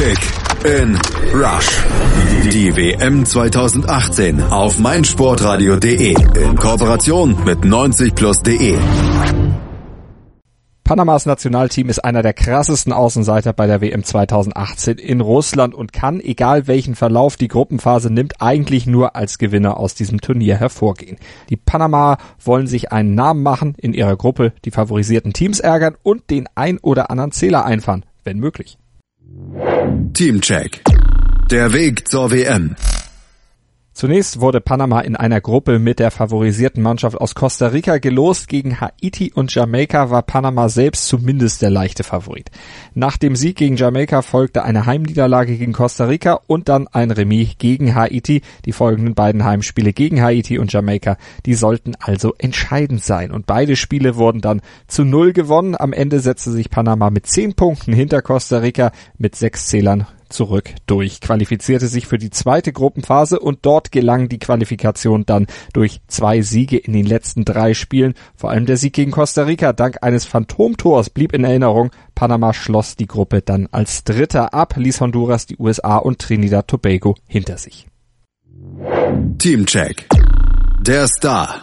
Kick in Rush. Die WM 2018 auf meinsportradio.de in Kooperation mit 90plus.de. Panamas Nationalteam ist einer der krassesten Außenseiter bei der WM 2018 in Russland und kann, egal welchen Verlauf die Gruppenphase nimmt, eigentlich nur als Gewinner aus diesem Turnier hervorgehen. Die Panama wollen sich einen Namen machen, in ihrer Gruppe die favorisierten Teams ärgern und den ein oder anderen Zähler einfahren, wenn möglich. Teamcheck. Der Weg zur WM. Zunächst wurde Panama in einer Gruppe mit der favorisierten Mannschaft aus Costa Rica gelost. Gegen Haiti und Jamaika war Panama selbst zumindest der leichte Favorit. Nach dem Sieg gegen Jamaika folgte eine Heimniederlage gegen Costa Rica und dann ein Remis gegen Haiti. Die folgenden beiden Heimspiele gegen Haiti und Jamaika, die sollten also entscheidend sein. Und beide Spiele wurden dann zu Null gewonnen. Am Ende setzte sich Panama mit zehn Punkten hinter Costa Rica mit sechs Zählern zurück durch, qualifizierte sich für die zweite Gruppenphase und dort gelang die Qualifikation dann durch zwei Siege in den letzten drei Spielen. Vor allem der Sieg gegen Costa Rica dank eines Phantomtors blieb in Erinnerung. Panama schloss die Gruppe dann als Dritter ab, ließ Honduras die USA und Trinidad Tobago hinter sich. Teamcheck. Der Star.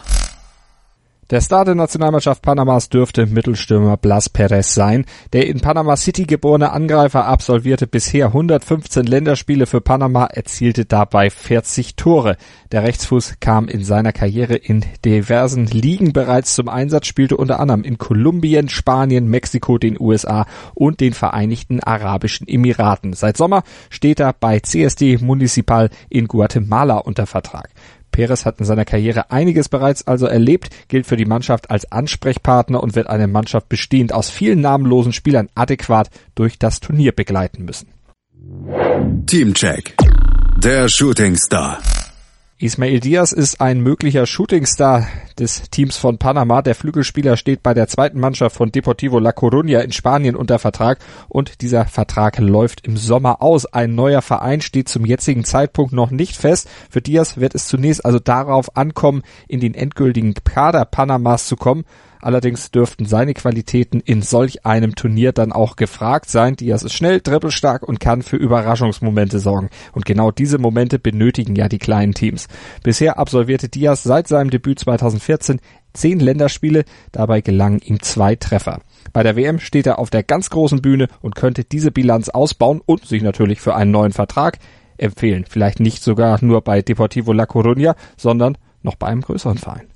Der Star der Nationalmannschaft Panamas dürfte Mittelstürmer Blas Perez sein. Der in Panama City geborene Angreifer absolvierte bisher 115 Länderspiele für Panama, erzielte dabei 40 Tore. Der Rechtsfuß kam in seiner Karriere in diversen Ligen bereits zum Einsatz, spielte unter anderem in Kolumbien, Spanien, Mexiko, den USA und den Vereinigten Arabischen Emiraten. Seit Sommer steht er bei CSD Municipal in Guatemala unter Vertrag. Perez hat in seiner Karriere einiges bereits also erlebt, gilt für die Mannschaft als Ansprechpartner und wird eine Mannschaft bestehend aus vielen namenlosen Spielern adäquat durch das Turnier begleiten müssen. Teamcheck. Der Shooting Star. Ismail Diaz ist ein möglicher Shootingstar des Teams von Panama. Der Flügelspieler steht bei der zweiten Mannschaft von Deportivo La Coruña in Spanien unter Vertrag und dieser Vertrag läuft im Sommer aus. Ein neuer Verein steht zum jetzigen Zeitpunkt noch nicht fest. Für Diaz wird es zunächst also darauf ankommen, in den endgültigen Kader Panamas zu kommen. Allerdings dürften seine Qualitäten in solch einem Turnier dann auch gefragt sein. Diaz ist schnell, dribbelstark und kann für Überraschungsmomente sorgen. Und genau diese Momente benötigen ja die kleinen Teams. Bisher absolvierte Diaz seit seinem Debüt 2014 zehn Länderspiele, dabei gelangen ihm zwei Treffer. Bei der WM steht er auf der ganz großen Bühne und könnte diese Bilanz ausbauen und sich natürlich für einen neuen Vertrag empfehlen. Vielleicht nicht sogar nur bei Deportivo La Coruña, sondern noch bei einem größeren Verein.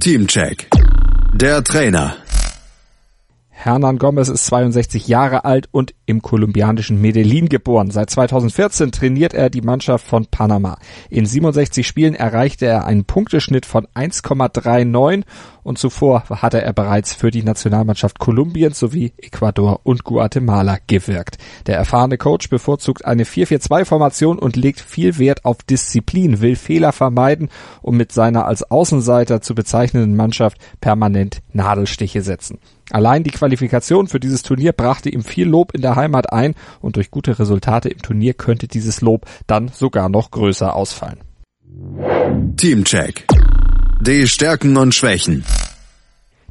Teamcheck. Der Trainer. Hernan Gomez ist 62 Jahre alt und im kolumbianischen Medellin geboren. Seit 2014 trainiert er die Mannschaft von Panama. In 67 Spielen erreichte er einen Punkteschnitt von 1,39 und zuvor hatte er bereits für die Nationalmannschaft Kolumbiens sowie Ecuador und Guatemala gewirkt. Der erfahrene Coach bevorzugt eine 4-4-2-Formation und legt viel Wert auf Disziplin, will Fehler vermeiden und mit seiner als Außenseiter zu bezeichnenden Mannschaft permanent Nadelstiche setzen. Allein die Qualifikation für dieses Turnier brachte ihm viel Lob in der Heimat ein und durch gute Resultate im Turnier könnte dieses Lob dann sogar noch größer ausfallen. Teamcheck. Die Stärken und Schwächen.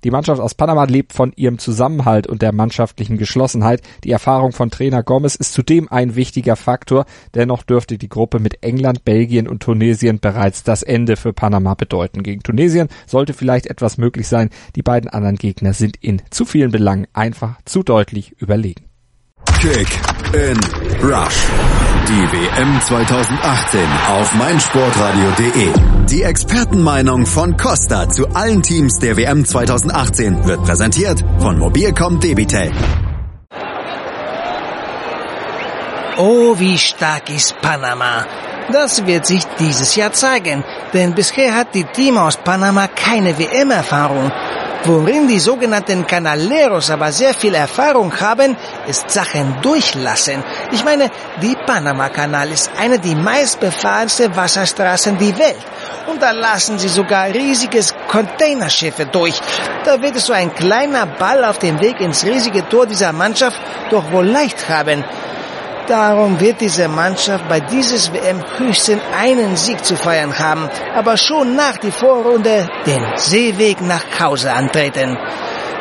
Die Mannschaft aus Panama lebt von ihrem Zusammenhalt und der mannschaftlichen Geschlossenheit. Die Erfahrung von Trainer Gomez ist zudem ein wichtiger Faktor. Dennoch dürfte die Gruppe mit England, Belgien und Tunesien bereits das Ende für Panama bedeuten. Gegen Tunesien sollte vielleicht etwas möglich sein. Die beiden anderen Gegner sind in zu vielen Belangen einfach zu deutlich überlegen. Kick in Rush. Die WM 2018 auf meinsportradio.de. Die Expertenmeinung von Costa zu allen Teams der WM 2018 wird präsentiert von Mobilcom Debitel. Oh, wie stark ist Panama. Das wird sich dieses Jahr zeigen, denn bisher hat die Team aus Panama keine WM-Erfahrung. Worin die sogenannten Canaleros aber sehr viel Erfahrung haben, ist Sachen durchlassen. Ich meine, die Panama-Kanal ist eine der meistbefahrensten Wasserstraßen der Welt. Und da lassen sie sogar riesiges Containerschiffe durch. Da wird es so ein kleiner Ball auf dem Weg ins riesige Tor dieser Mannschaft doch wohl leicht haben. Darum wird diese Mannschaft bei dieses WM höchstens einen Sieg zu feiern haben, aber schon nach die Vorrunde den Seeweg nach Hause antreten.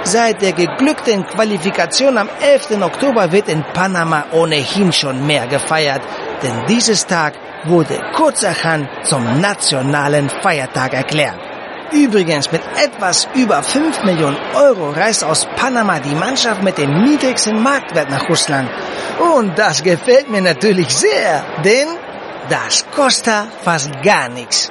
Seit der geglückten Qualifikation am 11. Oktober wird in Panama ohnehin schon mehr gefeiert, denn dieses Tag wurde kurzerhand zum nationalen Feiertag erklärt. Übrigens mit etwas über 5 Millionen Euro reist aus Panama die Mannschaft mit dem niedrigsten Marktwert nach Russland. Und das gefällt mir natürlich sehr, denn das kostet fast gar nichts.